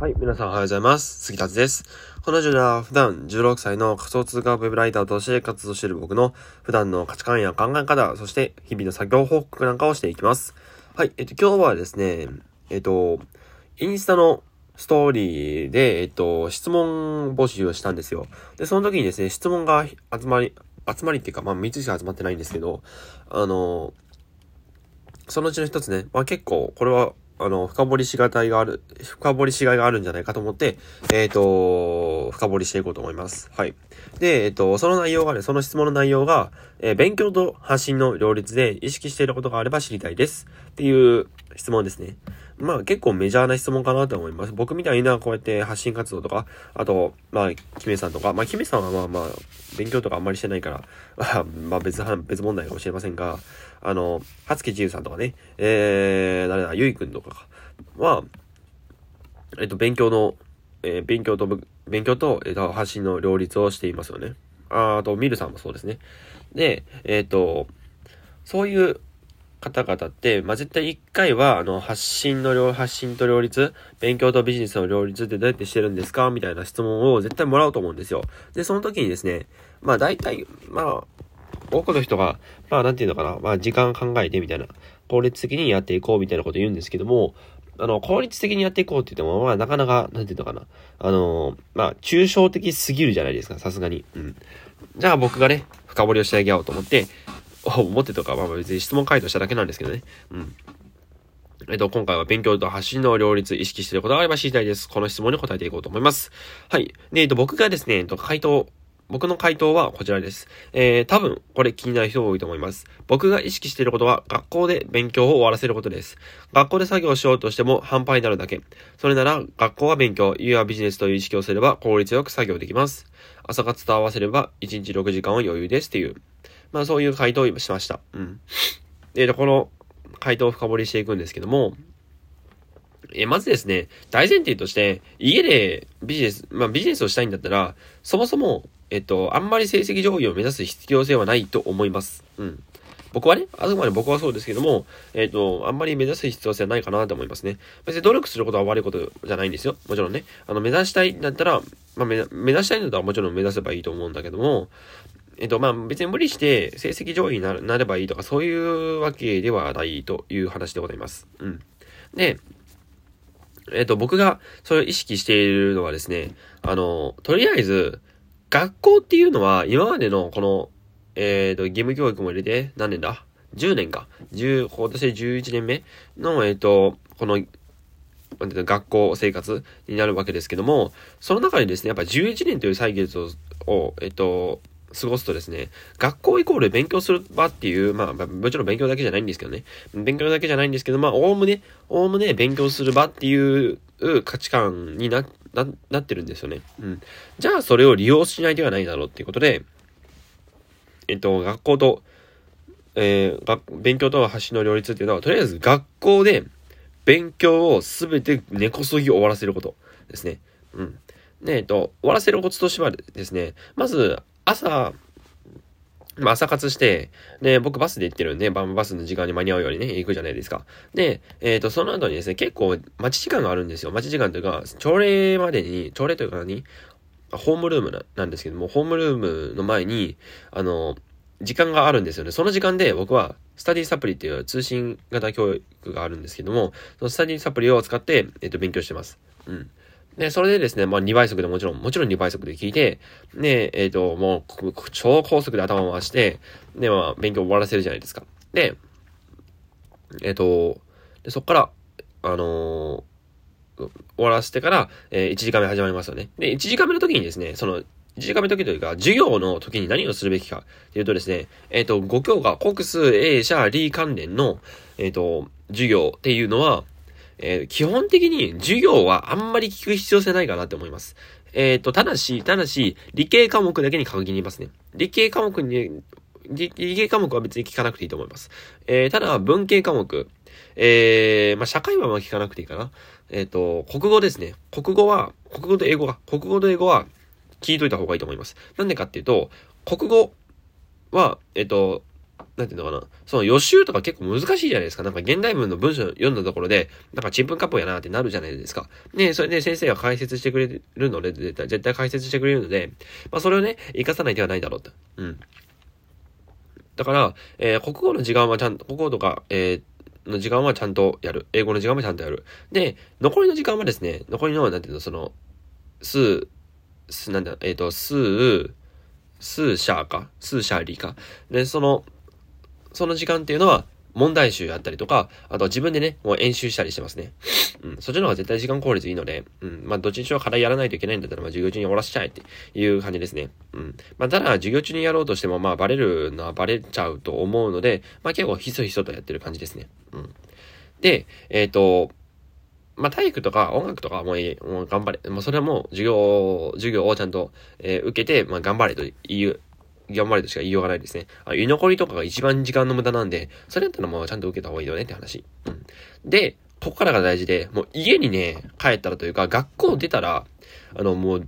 はい、皆さんおはようございます。杉達です。このラジオでは普段16歳の仮想通貨ウェブライターとして活動している僕の普段の価値観や考え方、そして日々の作業報告なんかをしていきます。はい、えっと、今日はですね、えっと、インスタのストーリーで、えっと、質問募集をしたんですよ。で、その時にですね、質問が集まり、集まりっていうか、まあ3つしか集まってないんですけど、あの、そのうちの一つね、まあ結構、これはあの、深掘りしがたいがある、深掘りしがいがあるんじゃないかと思って、えっ、ー、と、深掘りしていこうと思います。はい。で、えっ、ー、と、その内容がね、その質問の内容が、えー、勉強と発信の両立で意識していることがあれば知りたいです。っていう質問ですね。まあ結構メジャーな質問かなと思います。僕みたいなこうやって発信活動とか、あと、まあ、キメさんとか、まあキメさんはまあまあ、勉強とかあんまりしてないから、まあ別、別問題かもしれませんが、あの、はつきじゆさんとかね、えー、誰だ、ゆいくんとかは、えっと、勉強の、えー、勉強と、勉強と、えっと、発信の両立をしていますよね。ああと、ミルさんもそうですね。で、えっ、と、そういう方々って、まあ、絶対一回は、あの、発信の両、発信と両立、勉強とビジネスの両立ってどうやってしてるんですか？みたいな質問を絶対もらうと思うんですよ。で、その時にですね、まあ、大体、まあ、多くの人が、まあ、なんていうのかな、まあ、時間考えてみたいな、効率的にやっていこうみたいなこと言うんですけども、あの、効率的にやっていこうって言っても、まあ、なかなか、なんていうのかな、あの、まあ、抽象的すぎるじゃないですか、さすがに。うん。じゃあ僕がね、深掘りをしてあげようと思って、思ってとか、まあ別に質問回答しただけなんですけどね。うん。えっと、今回は勉強と発信の両立意識していることがあれば知りたいです。この質問に答えていこうと思います。はい。で、えっと、僕がですね、えっと、回答、僕の回答はこちらです。えー、多分、これ気になる人多いと思います。僕が意識していることは、学校で勉強を終わらせることです。学校で作業しようとしても半端になるだけ。それなら、学校は勉強、家はビジネスという意識をすれば効率よく作業できます。朝活と合わせれば、1日6時間は余裕ですっていう。まあそういう回答をしました。うん。で、この回答を深掘りしていくんですけども、え、まずですね、大前提として、家でビジネス、まあビジネスをしたいんだったら、そもそも、えっと、あんまり成績上位を目指す必要性はないと思います。うん。僕はね、あくまで僕はそうですけども、えっ、と、あんまり目指す必要性はないかなと思いますね。別に努力することは悪いことじゃないんですよ。もちろんね。あの、目指したいんだったら、まあ、目指したいんだったらもちろん目指せばいいと思うんだけども、えっと、まあ、別に無理して成績上位にななればいいとか、そういうわけではないという話でございます。うん。で、えっと、僕がそれを意識しているのはですね、あの、とりあえず、学校っていうのは、今までのこの、えっ、と、義務教育も入れて、何年だ ?10 年か。10、今年11年目の、えっ、と、この、学校生活になるわけですけども、その中にですね、やっぱ11年という歳月を、をえっと、過ごすとですね、学校イコール勉強する場っていう、まあ、もちろん勉強だけじゃないんですけどね。勉強だけじゃないんですけど、まあ、おおむね、おおむね勉強する場っていう価値観にな、な、なってるんですよね。うん。じゃあ、それを利用しないではないだろうっていうことで、えっと、学校と、えー、勉強と発信の両立っていうのは、とりあえず学校で勉強をすべて根こそぎ終わらせることですね。うん。で、えっと、終わらせるコツとしてはですね、まず、朝、まあ、朝活して、で、僕バスで行ってるんで、バンバスの時間に間に合うようにね、行くじゃないですか。で、えっ、ー、と、その後にですね、結構待ち時間があるんですよ。待ち時間というか、朝礼までに、朝礼というか何ホームルームなんですけども、ホームルームの前に、あの、時間があるんですよね。その時間で僕は、スタディサプリっていう通信型教育があるんですけども、そのスタディサプリを使って、えっ、ー、と、勉強してます。うん。で、それでですね、まあ2倍速でもちろん、もちろん2倍速で聞いて、で、えっ、ー、と、もう、超高速で頭回して、で、まあ、勉強終わらせるじゃないですか。で、えっ、ー、と、でそっから、あのー、終わらせてから、えー、1時間目始まりますよね。で、1時間目の時にですね、その、1時間目の時というか、授業の時に何をするべきかっていうとですね、えっ、ー、と、5教科、国数、A 社、理関連の、えっ、と、授業っていうのは、えー、基本的に授業はあんまり聞く必要性ないかなって思います。えっ、ー、と、ただし、ただし、理系科目だけに限りますね。理系科目に、理系科目は別に聞かなくていいと思います。えー、ただ、文系科目、えー、まあ、社会はま聞かなくていいかな。えっ、と、国語ですね。国語は、国語と英語が、国語と英語は聞いといた方がいいと思います。なんでかっていうと、国語は、えっ、と、なんていうのかな。その予習とか結構難しいじゃないですか。なんか現代文の文章読んだところで、なんかちんぷんかっぽやなってなるじゃないですか。ねそれで先生が解説してくれるので、絶対、解説してくれるので、まあそれをね、活かさない手はないだろうと。うん。だから、えー、国語の時間はちゃんと、国語とか、えー、の時間はちゃんとやる。英語の時間もちゃんとやる。で、残りの時間はですね、残りの、なんていうの、その、数、数、なんだ、えっ、ー、と、数、数社か？数社理か？で、その、その時間っていうのは、問題集やったりとか、あとは自分でね、もう演習したりしてますね。うん、そっちの方が絶対時間効率いいので、うん、まあ、どっちにしろ課題やらないといけないんだったら、まあ、授業中に終わらせちゃえっていう感じですね。うん。まあ、ただ、授業中にやろうとしても、まあ、バレるのはバレちゃうと思うので、まあ、結構ひそひそとやってる感じですね。うん。で、えっ、ー、と、まあ、体育とか音楽とかもういい、もう頑張れ。もうそれはもう授業、授業をちゃんと、えー、受けて、まあ、頑張れという、頑張れとしか言いようがないですね。あ、居残りとかが一番時間の無駄なんで、それだったらもうちゃんと受けた方がいいよねって話。うん。で、ここからが大事で、もう家にね、帰ったらというか、学校出たら、あの、もう、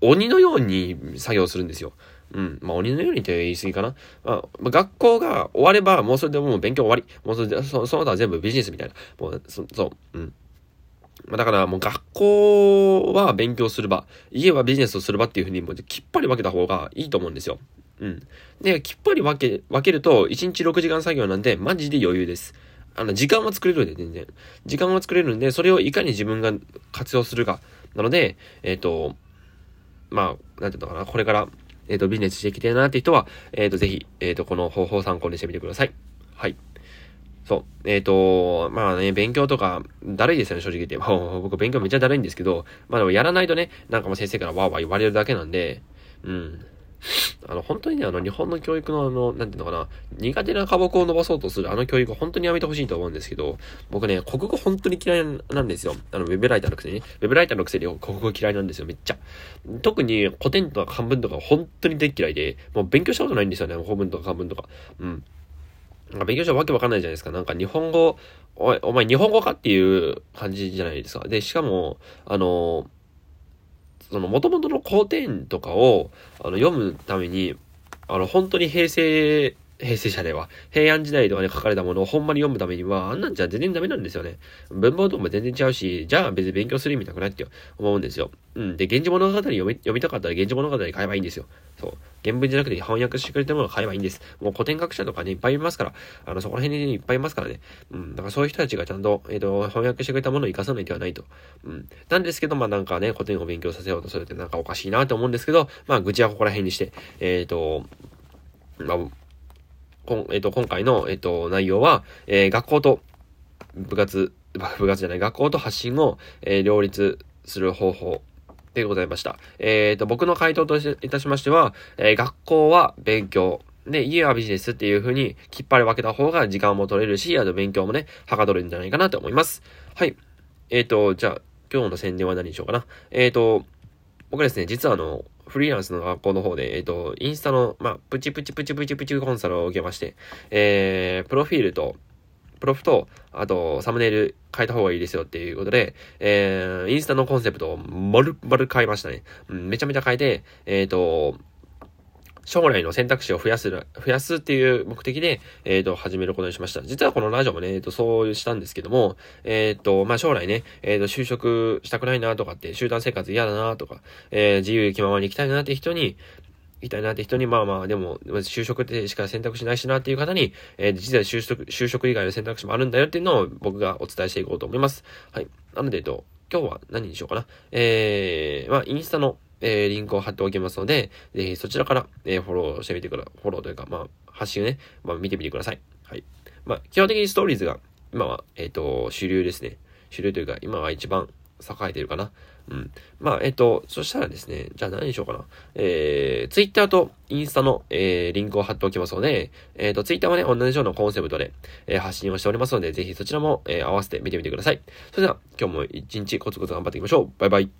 鬼のように作業するんですよ。うん。まあ、鬼のようにって言い過ぎかな。まあ、学校が終われば、もうそれでもう勉強終わり。もうそれで、そその他は全部ビジネスみたいな。もう、そ、そう、うん。ま、だからもう学校は勉強する場、家はビジネスをする場っていうふうにもうきっぱり分けた方がいいと思うんですよ。うん。で、きっぱり分け、分けると、1日6時間作業なんで、マジで余裕です。あの、時間は作れるんで、全然。時間は作れるんで、それをいかに自分が活用するか。なので、えっ、ー、と、まあ、なんていうのかな、これから、えっ、ー、と、ビジネスしていきたいなって人は、えっ、ー、と、ぜひ、えっ、と、この方法を参考にしてみてください。はい。そう。えっ、ー、と、まあね、勉強とか、だるいですよね、正直言って。僕勉強めっちゃだるいんですけど、まあでもやらないとね、なんかもう先生からわーわー言われるだけなんで、うん。あの、本当にね、あの、日本の教育のあの、なんていうのかな、苦手な科目を伸ばそうとするあの教育を本当にやめてほしいと思うんですけど、僕ね、国語本当に嫌いなんですよ。あの、ウェブライターのくせにね。ウェブライターのくせに国語嫌いなんですよ、めっちゃ。特に古典とか漢文とか本当に大嫌いで、もう勉強したことないんですよね、古文とか漢文とか。うん。なんか勉強したわけわかんないじゃないですか。なんか日本語、おお前日本語かっていう感じじゃないですか。で、しかも、あの、その元々の古典とかをあの読むために、あの、本当に平成平成者では、平安時代とかに書かれたものをほんまに読むためには、あんなんじゃ全然ダメなんですよね。文法とかも全然違うし、じゃあ別に勉強する意味なくないって思うんですよ。うん。で、源氏物語読み読みたかったら源氏物語買えばいいんですよ。そう。原文じゃなくて翻訳してくれたものを買えばいいんです。もう古典学者とかね、いっぱいいますから、あの、そこら辺に、ね、いっぱいいますからね。うん。だからそういう人たちがちゃんと、えっ、ー、と、翻訳してくれたものを活かさない手はないと。うん。なんですけど、まあなんかね、古典を勉強させようとするってなんかおかしいなと思うんですけど、まあ愚痴はここら辺にして、えっ、ー、と、まあ、こん、えっ、と、今回の、えっ、と、内容は、えー、学校と部活、部活じゃない、学校と発信を、え両立する方法でございました。えっ、と、僕の回答といたしましては、え学校は勉強、で、家はビジネスっていう風にきっぱり分けた方が時間も取れるし、あと勉強もね、はかどるんじゃないかなと思います。はい。えっ、と、じゃあ、今日の宣伝は何にしようかな。えっ、と、僕ですね、実はあの、フリーランスの学校の方で、えっ、ー、と、インスタの、まあ、プチプチプチプチプチコンサルを受けまして、えー、プロフィールと、プロフと、あと、サムネイル変えた方がいいですよっていうことで、えー、インスタのコンセプトを丸々変えましたね。うん、めちゃめちゃ変えて、えっ、ー、と、将来の選択肢を増やす、増やすっていう目的で、えっ、ー、と、始めることにしました。実はこのラジオもね、えっ、ー、と、そうしたんですけども、えっ、ー、と、まあ、将来ね、えっ、と、就職したくないなとかって、集団生活嫌だなとか、え自由気ままに行きたいなって人に、行きたいなって人に、まあまあ、でも、就職ってしか選択肢ないしなっていう方に、えー、実は就職、就職以外の選択肢もあるんだよっていうのを僕がお伝えしていこうと思います。はい。なので、えっと、今日は何にしようかな。えー、まあ、インスタの、えー、リンクを貼っておきますので、ぜひそちらから、えー、フォローしてみてくだ、フォローというか、まあ、発信をね、まあ、見てみてください。はい。まあ、基本的にストーリーズが、今は、えっ、ー、と、主流ですね。主流というか、今は一番栄えてるかな。うん。まあ、えっ、ー、と、そしたらですね、じゃあ何にしようかな。えー、ツイッターとインスタの、えー、リンクを貼っておきますので、えっ、ー、と、ツイッターはね、同じようなコンセプトで、えー、発信をしておりますので、ぜひそちらも、えー、合わせて見てみてください。それでは、今日も一日コツコツ頑張っていきましょう。バイバイ。